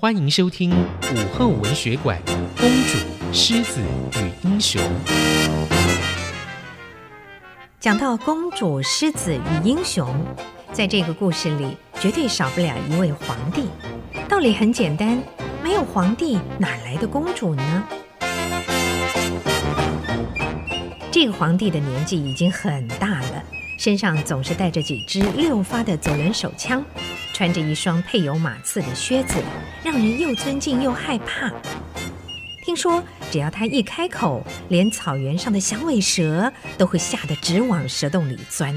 欢迎收听午后文学馆《公主、狮子与英雄》。讲到公主、狮子与英雄，在这个故事里绝对少不了一位皇帝。道理很简单，没有皇帝，哪来的公主呢？这个皇帝的年纪已经很大了，身上总是带着几支六发的左轮手枪。穿着一双配有马刺的靴子，让人又尊敬又害怕。听说只要他一开口，连草原上的响尾蛇都会吓得直往蛇洞里钻。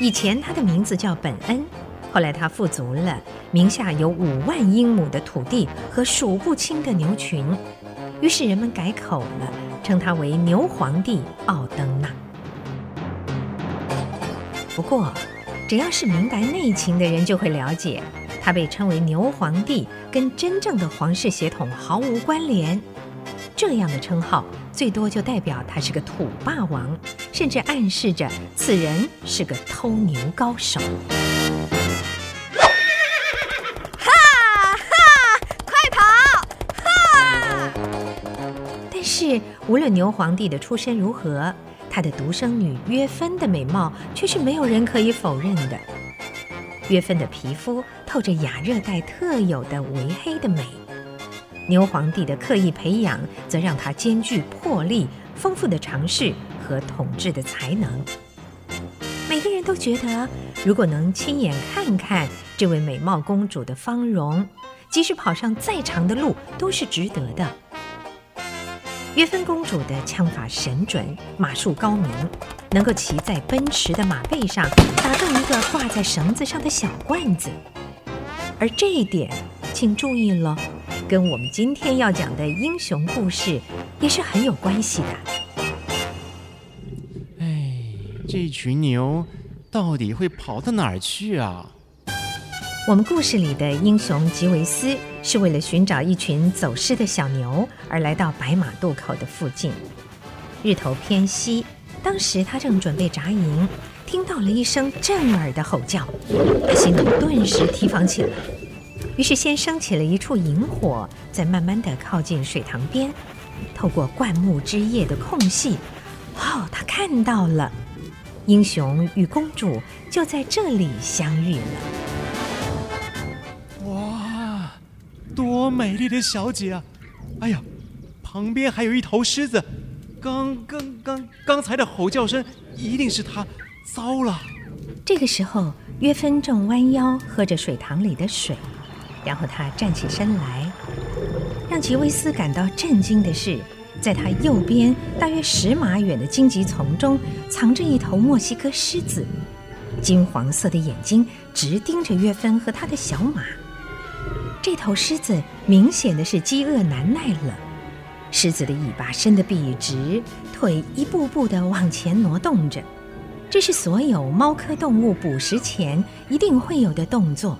以前他的名字叫本恩，后来他富足了，名下有五万英亩的土地和数不清的牛群，于是人们改口了，称他为牛皇帝奥登纳。不过，只要是明白内情的人，就会了解，他被称为牛皇帝，跟真正的皇室血统毫无关联。这样的称号，最多就代表他是个土霸王，甚至暗示着此人是个偷牛高手。哈哈，快跑！哈！但是无论牛皇帝的出身如何，她的独生女约芬的美貌却是没有人可以否认的。约芬的皮肤透着亚热带特有的微黑的美，牛皇帝的刻意培养则让她兼具魄力、丰富的常识和统治的才能。每个人都觉得，如果能亲眼看看这位美貌公主的芳容，即使跑上再长的路都是值得的。约芬公主的枪法神准，马术高明，能够骑在奔驰的马背上，打中一个挂在绳子上的小罐子。而这一点，请注意了，跟我们今天要讲的英雄故事也是很有关系的。哎，这群牛到底会跑到哪儿去啊？我们故事里的英雄吉维斯是为了寻找一群走失的小牛而来到白马渡口的附近。日头偏西，当时他正准备扎营，听到了一声震耳的吼叫，他心里顿时提防起来，于是先升起了一处营火，再慢慢地靠近水塘边，透过灌木枝叶的空隙，哦，他看到了英雄与公主就在这里相遇了。美丽的小姐啊！哎呀，旁边还有一头狮子，刚刚刚刚才的吼叫声一定是它。糟了！这个时候，约芬正弯腰喝着水塘里的水，然后他站起身来。让吉维斯感到震惊的是，在他右边大约十码远的荆棘丛中，藏着一头墨西哥狮子，金黄色的眼睛直盯着约芬和他的小马。这头狮子明显的是饥饿难耐了，狮子的尾巴伸得笔直，腿一步步地往前挪动着，这是所有猫科动物捕食前一定会有的动作。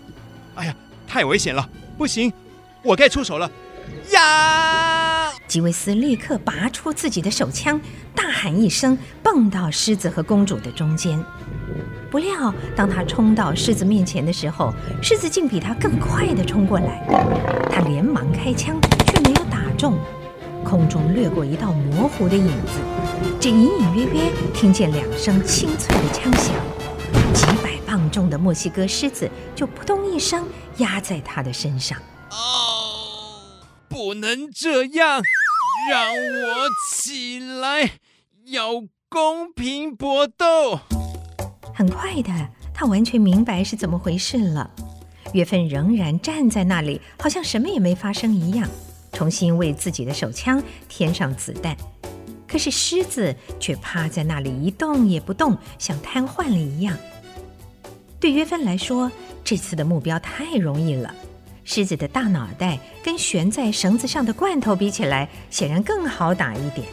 哎呀，太危险了，不行，我该出手了！呀！吉维斯立刻拔出自己的手枪，大喊一声，蹦到狮子和公主的中间。不料，当他冲到狮子面前的时候，狮子竟比他更快地冲过来。他连忙开枪，却没有打中。空中掠过一道模糊的影子，只隐隐约约听见两声清脆的枪响。几百磅重的墨西哥狮子就扑通一声压在他的身上。哦，不能这样，让我起来，要公平搏斗。很快的，他完全明白是怎么回事了。约芬仍然站在那里，好像什么也没发生一样，重新为自己的手枪添上子弹。可是狮子却趴在那里一动也不动，像瘫痪了一样。对约芬来说，这次的目标太容易了。狮子的大脑袋跟悬在绳子上的罐头比起来，显然更好打一点。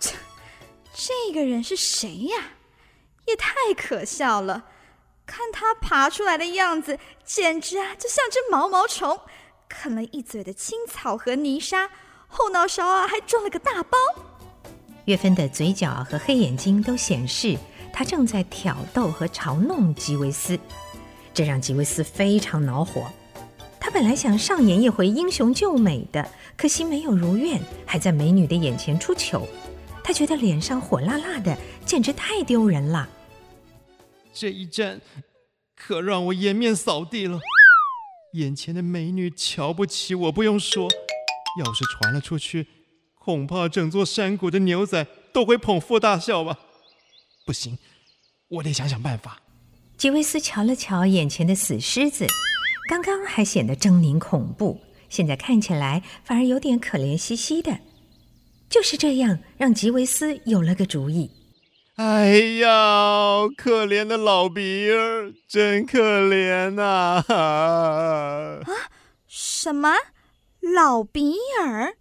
这这个人是谁呀？也太可笑了！看他爬出来的样子，简直啊，就像只毛毛虫，啃了一嘴的青草和泥沙，后脑勺啊还装了个大包。约芬的嘴角和黑眼睛都显示他正在挑逗和嘲弄吉维斯，这让吉维斯非常恼火，他本来想上演一回英雄救美的，可惜没有如愿，还在美女的眼前出糗。他觉得脸上火辣辣的，简直太丢人了。这一战可让我颜面扫地了。眼前的美女瞧不起我，不用说，要是传了出去，恐怕整座山谷的牛仔都会捧腹大笑吧。不行，我得想想办法。吉维斯瞧了瞧眼前的死狮子，刚刚还显得狰狞恐怖，现在看起来反而有点可怜兮兮的。就是这样，让吉维斯有了个主意。哎呀，可怜的老比儿，真可怜呐！啊，什么？老比儿？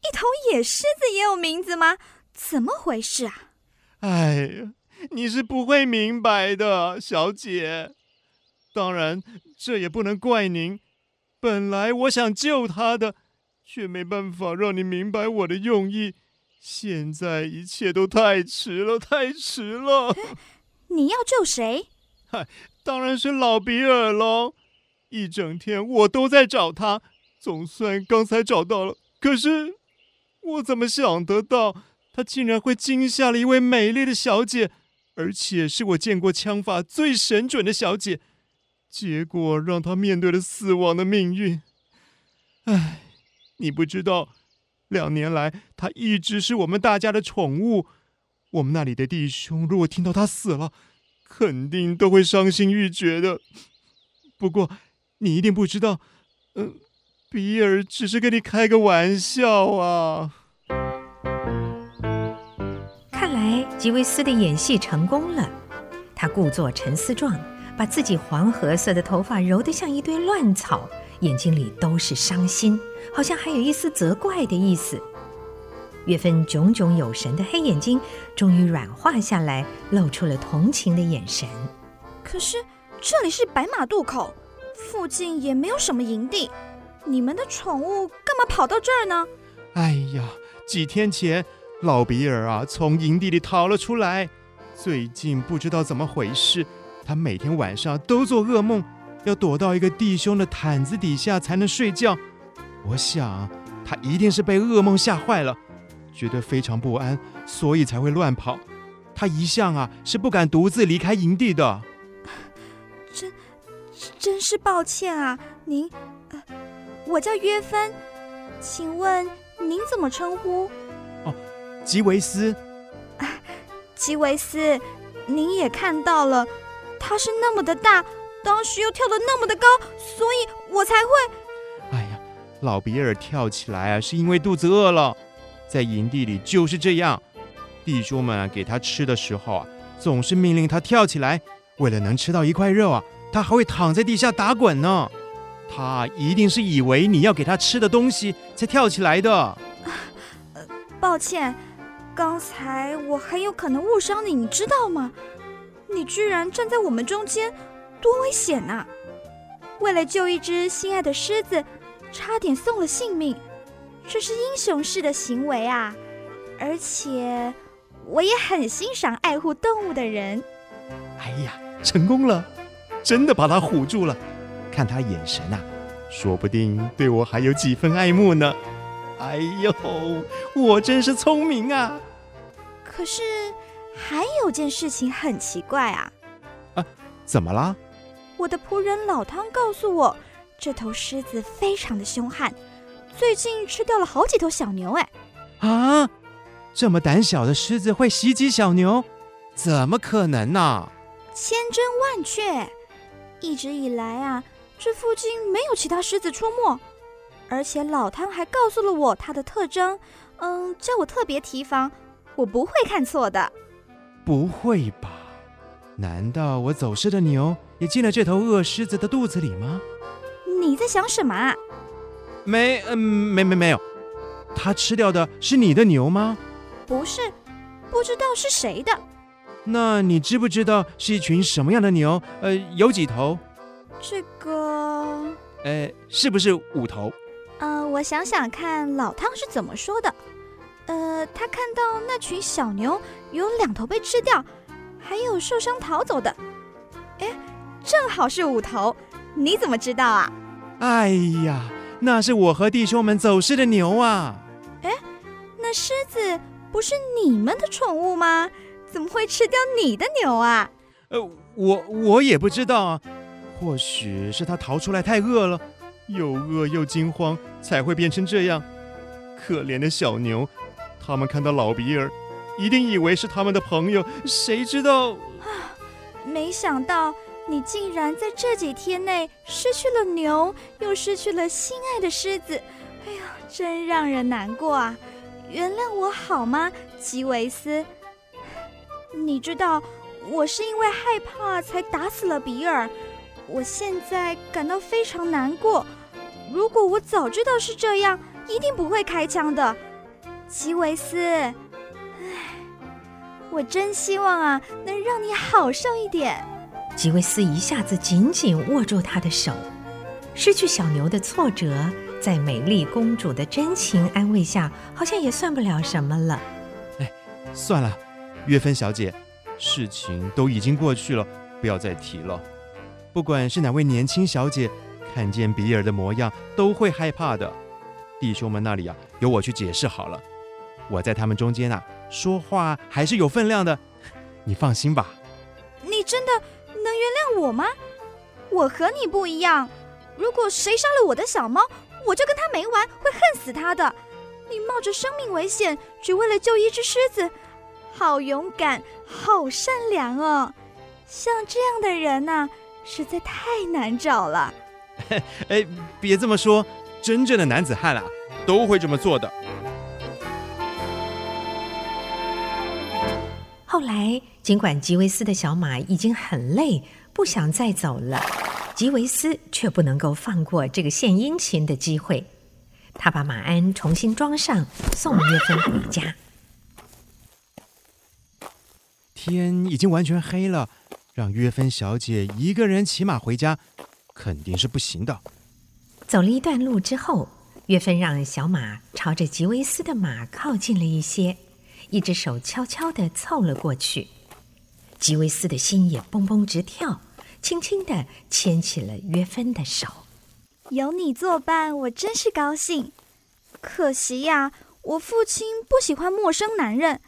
一头野狮子也有名字吗？怎么回事啊？哎呀，你是不会明白的，小姐。当然，这也不能怪您。本来我想救他的。却没办法让你明白我的用意，现在一切都太迟了，太迟了。你要救谁？嗨，当然是老比尔喽！一整天我都在找他，总算刚才找到了。可是我怎么想得到，他竟然会惊吓了一位美丽的小姐，而且是我见过枪法最神准的小姐，结果让他面对了死亡的命运。唉。你不知道，两年来他一直是我们大家的宠物。我们那里的弟兄如果听到他死了，肯定都会伤心欲绝的。不过你一定不知道，嗯、呃，比尔只是跟你开个玩笑啊。看来吉维斯的演戏成功了。他故作沉思状，把自己黄褐色的头发揉得像一堆乱草。眼睛里都是伤心，好像还有一丝责怪的意思。月芬炯炯有神的黑眼睛终于软化下来，露出了同情的眼神。可是这里是白马渡口，附近也没有什么营地，你们的宠物干嘛跑到这儿呢？哎呀，几天前老比尔啊从营地里逃了出来，最近不知道怎么回事，他每天晚上都做噩梦。要躲到一个弟兄的毯子底下才能睡觉，我想他一定是被噩梦吓坏了，觉得非常不安，所以才会乱跑。他一向啊是不敢独自离开营地的。真真是抱歉啊，您，呃，我叫约芬，请问您怎么称呼？哦，吉维斯。啊，吉维斯，您也看到了，他是那么的大。当时又跳得那么的高，所以我才会。哎呀，老比尔跳起来啊，是因为肚子饿了。在营地里就是这样，弟兄们给他吃的时候啊，总是命令他跳起来。为了能吃到一块肉啊，他还会躺在地下打滚呢。他一定是以为你要给他吃的东西才跳起来的。呃，抱歉，刚才我很有可能误伤你，你知道吗？你居然站在我们中间。多危险呐！为了救一只心爱的狮子，差点送了性命，这是英雄式的行为啊！而且我也很欣赏爱护动物的人。哎呀，成功了，真的把他唬住了。看他眼神呐、啊，说不定对我还有几分爱慕呢。哎呦，我真是聪明啊！可是还有件事情很奇怪啊！啊，怎么了？我的仆人老汤告诉我，这头狮子非常的凶悍，最近吃掉了好几头小牛。哎，啊，这么胆小的狮子会袭击小牛？怎么可能呢？千真万确，一直以来啊，这附近没有其他狮子出没，而且老汤还告诉了我它的特征，嗯，叫我特别提防，我不会看错的。不会吧？难道我走失的牛也进了这头恶狮子的肚子里吗？你在想什么啊？没，嗯，没，没，没有。他吃掉的是你的牛吗？不是，不知道是谁的。那你知不知道是一群什么样的牛？呃，有几头？这个，呃，是不是五头？呃，我想想看，老汤是怎么说的？呃，他看到那群小牛有两头被吃掉。还有受伤逃走的，哎，正好是五头，你怎么知道啊？哎呀，那是我和弟兄们走失的牛啊！哎，那狮子不是你们的宠物吗？怎么会吃掉你的牛啊？呃，我我也不知道啊，或许是它逃出来太饿了，又饿又惊慌，才会变成这样。可怜的小牛，他们看到老比尔，一定以为是他们的朋友，谁知道？啊，没想到。你竟然在这几天内失去了牛，又失去了心爱的狮子，哎呀，真让人难过啊！原谅我好吗，吉维斯？你知道，我是因为害怕才打死了比尔，我现在感到非常难过。如果我早知道是这样，一定不会开枪的，吉维斯。唉，我真希望啊，能让你好受一点。吉维斯一下子紧紧握住他的手，失去小牛的挫折，在美丽公主的真情安慰下，好像也算不了什么了。哎，算了，约芬小姐，事情都已经过去了，不要再提了。不管是哪位年轻小姐，看见比尔的模样，都会害怕的。弟兄们那里啊，由我去解释好了。我在他们中间啊，说话还是有分量的，你放心吧。你真的？能原谅我吗？我和你不一样。如果谁杀了我的小猫，我就跟他没完，会恨死他的。你冒着生命危险，只为了救一只狮子，好勇敢，好善良哦！像这样的人呐、啊，实在太难找了。哎，别这么说，真正的男子汉啊，都会这么做的。后来，尽管吉维斯的小马已经很累，不想再走了，吉维斯却不能够放过这个献殷勤的机会。他把马鞍重新装上，送约芬回家。天已经完全黑了，让约芬小姐一个人骑马回家，肯定是不行的。走了一段路之后，约芬让小马朝着吉维斯的马靠近了一些。一只手悄悄地凑了过去，吉维斯的心也蹦蹦直跳，轻轻地牵起了约芬的手。有你作伴，我真是高兴。可惜呀，我父亲不喜欢陌生男人。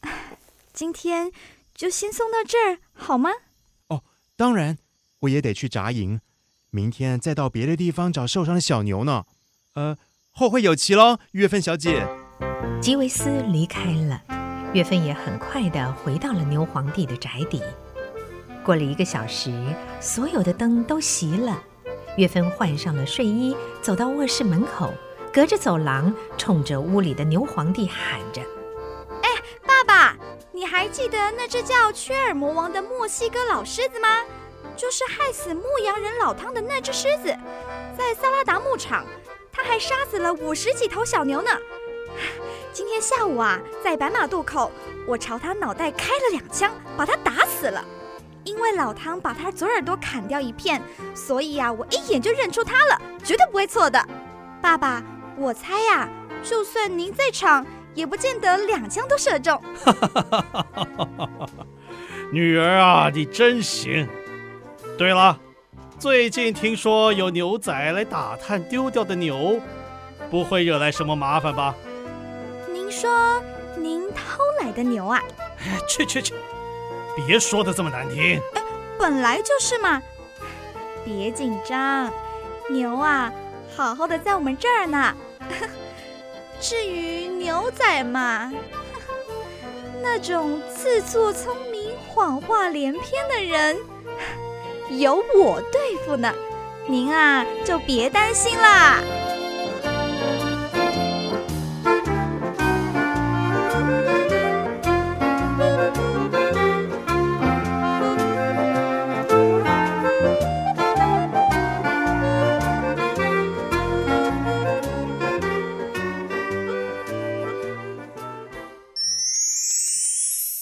今天就先送到这儿好吗？哦，当然，我也得去扎营，明天再到别的地方找受伤的小牛呢。呃，后会有期喽，约芬小姐。吉维斯离开了，约芬也很快地回到了牛皇帝的宅邸。过了一个小时，所有的灯都熄了，约芬换上了睡衣，走到卧室门口，隔着走廊，冲着屋里的牛皇帝喊着：“哎，爸爸，你还记得那只叫缺尔魔王的墨西哥老狮子吗？就是害死牧羊人老汤的那只狮子，在萨拉达牧场，他还杀死了五十几头小牛呢。”今天下午啊，在白马渡口，我朝他脑袋开了两枪，把他打死了。因为老汤把他左耳朵砍掉一片，所以呀、啊，我一眼就认出他了，绝对不会错的。爸爸，我猜呀、就算您在场，也不见得两枪都射中。女儿啊，你真行。对了，最近听说有牛仔来打探丢掉的牛，不会惹来什么麻烦吧？说您偷来的牛啊？去去去，别说的这么难听。哎，本来就是嘛。别紧张，牛啊，好好的在我们这儿呢。至于牛仔嘛，那种自作聪明、谎话连篇的人，由我对付呢。您啊，就别担心啦。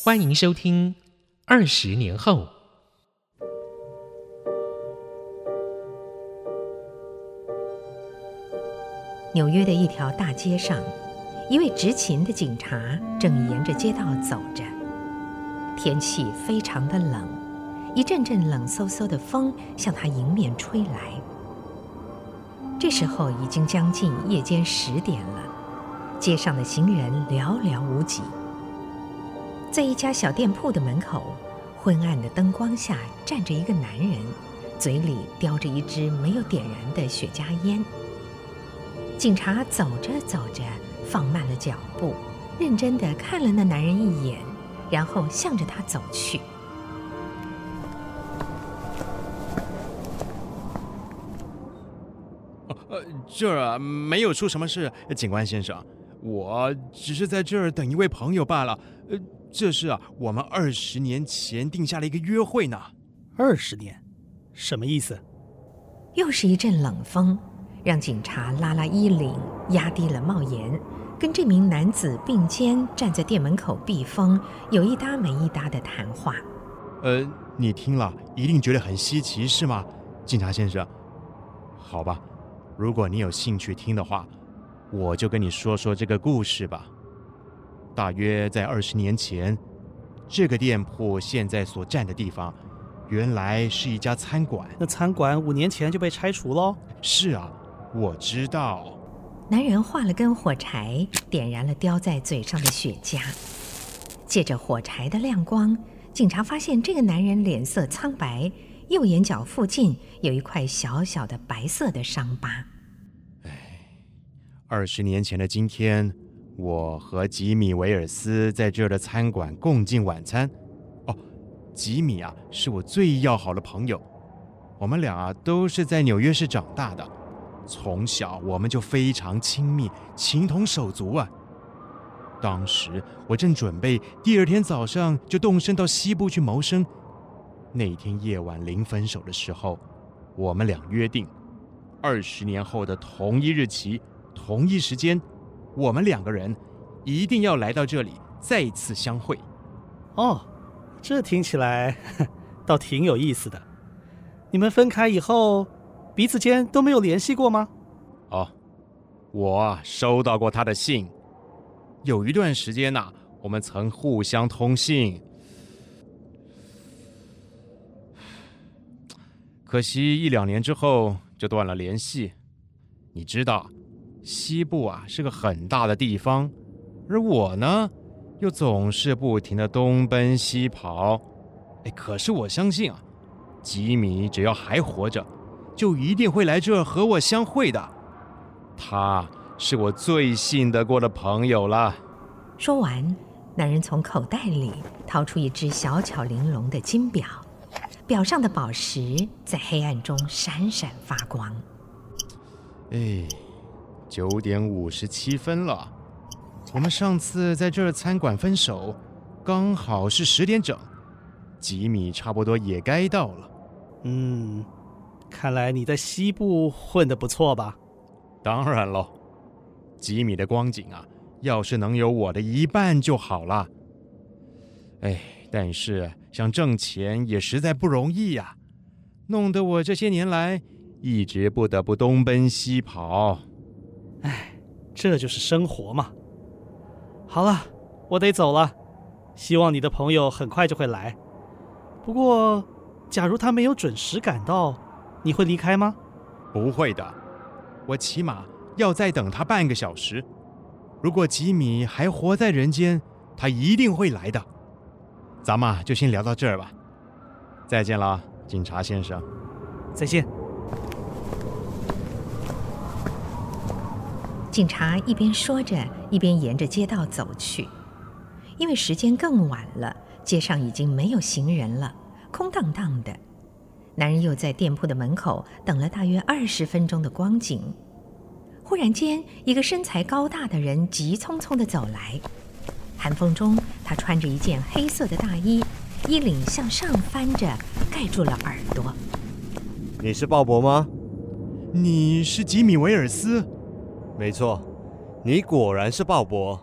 欢迎收听《二十年后》。纽约的一条大街上，一位执勤的警察正沿着街道走着。天气非常的冷，一阵阵冷飕飕的风向他迎面吹来。这时候已经将近夜间十点了，街上的行人寥寥无几。在一家小店铺的门口，昏暗的灯光下站着一个男人，嘴里叼着一支没有点燃的雪茄烟。警察走着走着，放慢了脚步，认真的看了那男人一眼，然后向着他走去。呃，这儿啊，没有出什么事，警官先生，我只是在这儿等一位朋友罢了。呃，这是啊，我们二十年前定下了一个约会呢。二十年，什么意思？又是一阵冷风，让警察拉拉衣领，压低了帽檐，跟这名男子并肩站在店门口避风，有一搭没一搭的谈话。呃，你听了一定觉得很稀奇，是吗，警察先生？好吧。如果你有兴趣听的话，我就跟你说说这个故事吧。大约在二十年前，这个店铺现在所站的地方，原来是一家餐馆。那餐馆五年前就被拆除喽？是啊，我知道。男人画了根火柴，点燃了叼在嘴上的雪茄。借着火柴的亮光，警察发现这个男人脸色苍白。右眼角附近有一块小小的白色的伤疤。哎，二十年前的今天，我和吉米·维尔斯在这儿的餐馆共进晚餐。哦，吉米啊，是我最要好的朋友。我们俩啊，都是在纽约市长大的，从小我们就非常亲密，情同手足啊。当时我正准备第二天早上就动身到西部去谋生。那天夜晚临分手的时候，我们俩约定，二十年后的同一日期、同一时间，我们两个人一定要来到这里再次相会。哦，这听起来倒挺有意思的。你们分开以后，彼此间都没有联系过吗？哦，我收到过他的信，有一段时间呐、啊，我们曾互相通信。可惜一两年之后就断了联系。你知道，西部啊是个很大的地方，而我呢，又总是不停地东奔西跑。哎，可是我相信啊，吉米只要还活着，就一定会来这儿和我相会的。他是我最信得过的朋友了。说完，男人从口袋里掏出一只小巧玲珑的金表。表上的宝石在黑暗中闪闪发光。哎，九点五十七分了。我们上次在这儿餐馆分手，刚好是十点整。吉米差不多也该到了。嗯，看来你在西部混得不错吧？当然喽。吉米的光景啊，要是能有我的一半就好了。哎，但是。想挣钱也实在不容易呀，弄得我这些年来一直不得不东奔西跑。哎，这就是生活嘛。好了，我得走了。希望你的朋友很快就会来。不过，假如他没有准时赶到，你会离开吗？不会的，我起码要再等他半个小时。如果吉米还活在人间，他一定会来的。咱们就先聊到这儿吧，再见了，警察先生。再见。警察一边说着，一边沿着街道走去。因为时间更晚了，街上已经没有行人了，空荡荡的。男人又在店铺的门口等了大约二十分钟的光景。忽然间，一个身材高大的人急匆匆地走来。寒风中，他穿着一件黑色的大衣，衣领向上翻着，盖住了耳朵。你是鲍勃吗？你是吉米·维尔斯？没错，你果然是鲍勃，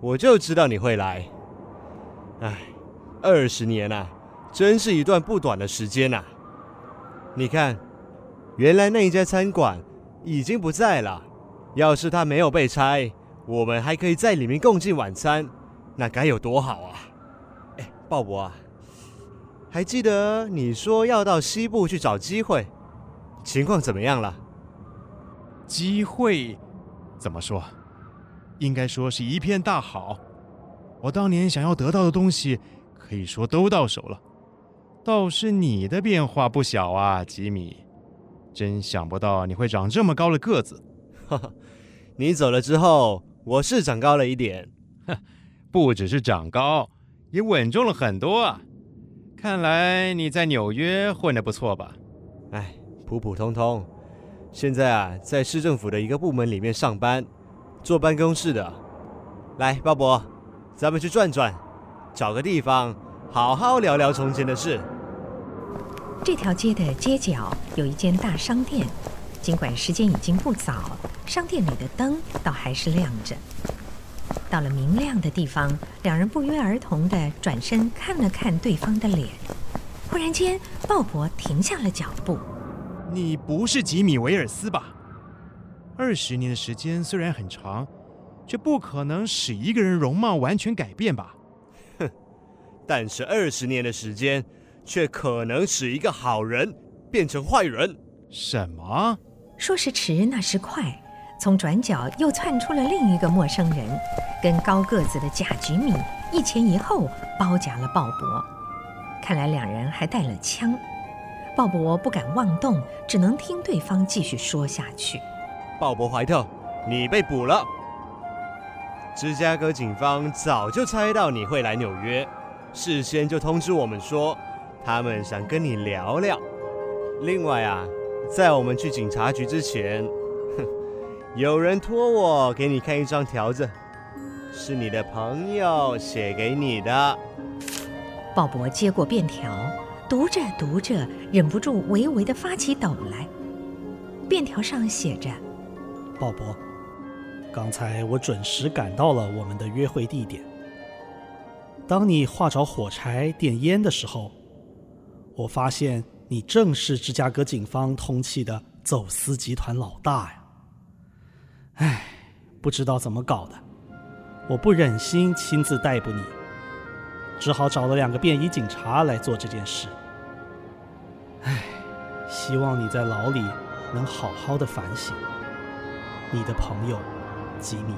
我就知道你会来。哎，二十年啊，真是一段不短的时间呐。你看，原来那一家餐馆已经不在了。要是它没有被拆，我们还可以在里面共进晚餐。那该有多好啊！哎，鲍勃啊，还记得你说要到西部去找机会，情况怎么样了？机会怎么说？应该说是一片大好。我当年想要得到的东西，可以说都到手了。倒是你的变化不小啊，吉米。真想不到你会长这么高的个子。哈哈，你走了之后，我是长高了一点。哼，不只是长高，也稳重了很多啊。看来你在纽约混得不错吧？哎，普普通通。现在啊，在市政府的一个部门里面上班，坐办公室的。来，鲍勃，咱们去转转，找个地方好好聊聊从前的事。这条街的街角有一间大商店，尽管时间已经不早，商店里的灯倒还是亮着。到了明亮的地方，两人不约而同地转身看了看对方的脸。忽然间，鲍勃停下了脚步。你不是吉米·维尔斯吧？二十年的时间虽然很长，却不可能使一个人容貌完全改变吧？哼！但是二十年的时间，却可能使一个好人变成坏人。什么？说时迟，那时快，从转角又窜出了另一个陌生人，跟高个子的假吉米一前一后包夹了鲍勃。看来两人还带了枪。鲍勃不敢妄动，只能听对方继续说下去。鲍勃·怀特，你被捕了。芝加哥警方早就猜到你会来纽约，事先就通知我们说，他们想跟你聊聊。另外啊，在我们去警察局之前，哼，有人托我给你看一张条子，是你的朋友写给你的。鲍勃接过便条。读着读着，忍不住微微的发起抖来。便条上写着：“鲍勃，刚才我准时赶到了我们的约会地点。当你化着火柴点烟的时候，我发现你正是芝加哥警方通缉的走私集团老大呀！唉，不知道怎么搞的，我不忍心亲自逮捕你。”只好找了两个便衣警察来做这件事。唉，希望你在牢里能好好的反省。你的朋友，吉米。